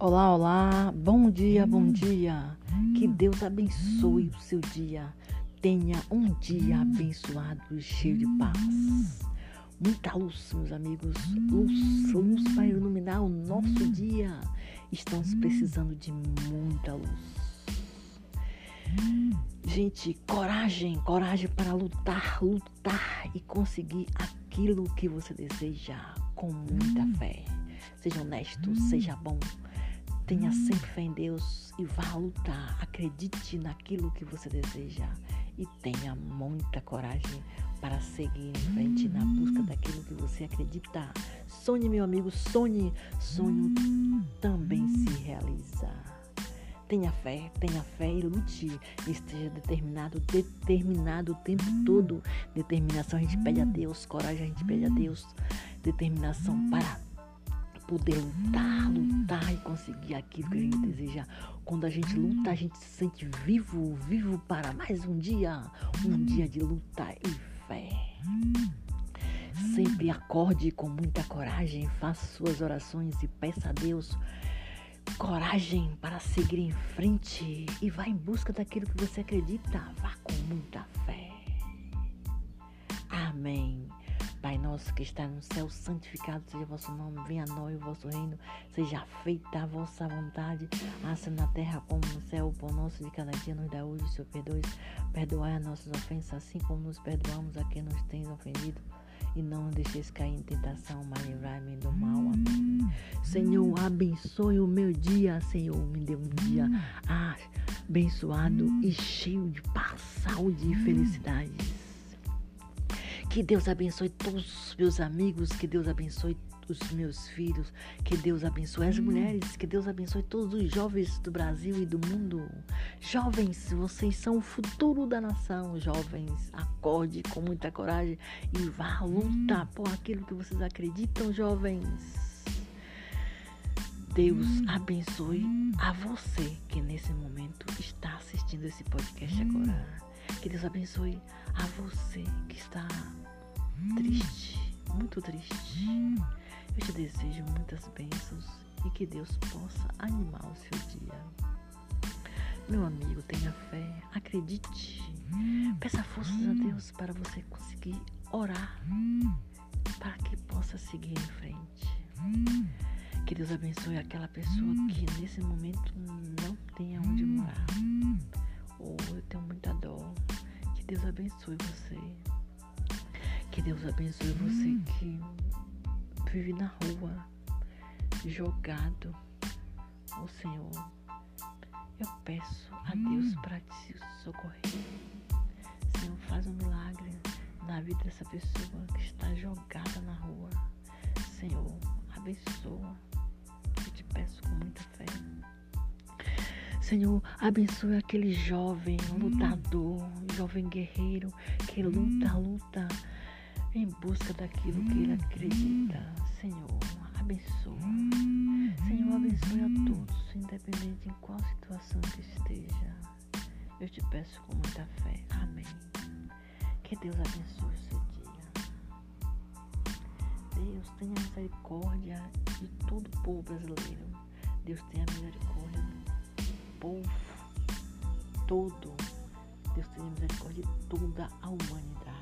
Olá, olá, bom dia, bom dia. Que Deus abençoe o seu dia. Tenha um dia abençoado e cheio de paz. Muita luz, meus amigos. Luz, luz para iluminar o nosso dia. Estamos precisando de muita luz. Gente, coragem, coragem para lutar, lutar e conseguir aquilo que você deseja com muita fé. Seja honesto, seja bom. Tenha sempre fé em Deus e vá lutar. Acredite naquilo que você deseja e tenha muita coragem para seguir em frente na busca daquilo que você acredita. Sonhe, meu amigo, sonhe. Sonho também se realiza. Tenha fé, tenha fé e lute. Esteja determinado, determinado o tempo todo. Determinação a gente pede a Deus, coragem a gente pede a Deus. Determinação para poder lutar, lutar e conseguir aquilo que a gente deseja. Quando a gente luta, a gente se sente vivo, vivo para mais um dia, um dia de luta e fé. Sempre acorde com muita coragem, faça suas orações e peça a Deus coragem para seguir em frente e vá em busca daquilo que você acredita. Vá com muita fé. Amém. Pai nosso que está no céu, santificado seja o vosso nome, venha a nós o vosso reino, seja feita a vossa vontade, assim na terra como no céu, o pão nosso de cada dia nos dá hoje, Senhor, perdoe, perdoai as nossas ofensas, assim como nos perdoamos a quem nos tem ofendido, e não nos deixeis cair em tentação, mas livrai-me do mal, amém. Senhor, abençoe o meu dia, Senhor, me dê um dia abençoado e cheio de paz, saúde e felicidade. Que Deus abençoe todos os meus amigos, que Deus abençoe os meus filhos, que Deus abençoe as mulheres, que Deus abençoe todos os jovens do Brasil e do mundo. Jovens, vocês são o futuro da nação. Jovens, acorde com muita coragem e vá lutar por aquilo que vocês acreditam, jovens. Deus abençoe a você que nesse momento está assistindo esse podcast agora. Que Deus abençoe a você que está triste, muito triste. Eu te desejo muitas bênçãos e que Deus possa animar o seu dia. Meu amigo, tenha fé, acredite, peça forças a Deus para você conseguir orar, para que possa seguir em frente. Que Deus abençoe aquela pessoa que nesse momento não tem onde morar. Oh, eu tenho muita dor. Que Deus abençoe você. Que Deus abençoe você hum. que vive na rua, jogado. O Senhor, eu peço a Deus hum. para te socorrer. Senhor, faz um milagre na vida dessa pessoa que está jogada na rua. Senhor, abençoa. Senhor, abençoe aquele jovem hum. lutador, jovem guerreiro que luta, luta em busca daquilo que ele acredita. Senhor, abençoa. Senhor, abençoe a todos, independente em qual situação que esteja. Eu te peço com muita fé. Amém. Que Deus abençoe o seu dia. Deus tenha misericórdia de todo o povo brasileiro. Deus tenha misericórdia povo todo. Deus tenha misericórdia de toda a humanidade.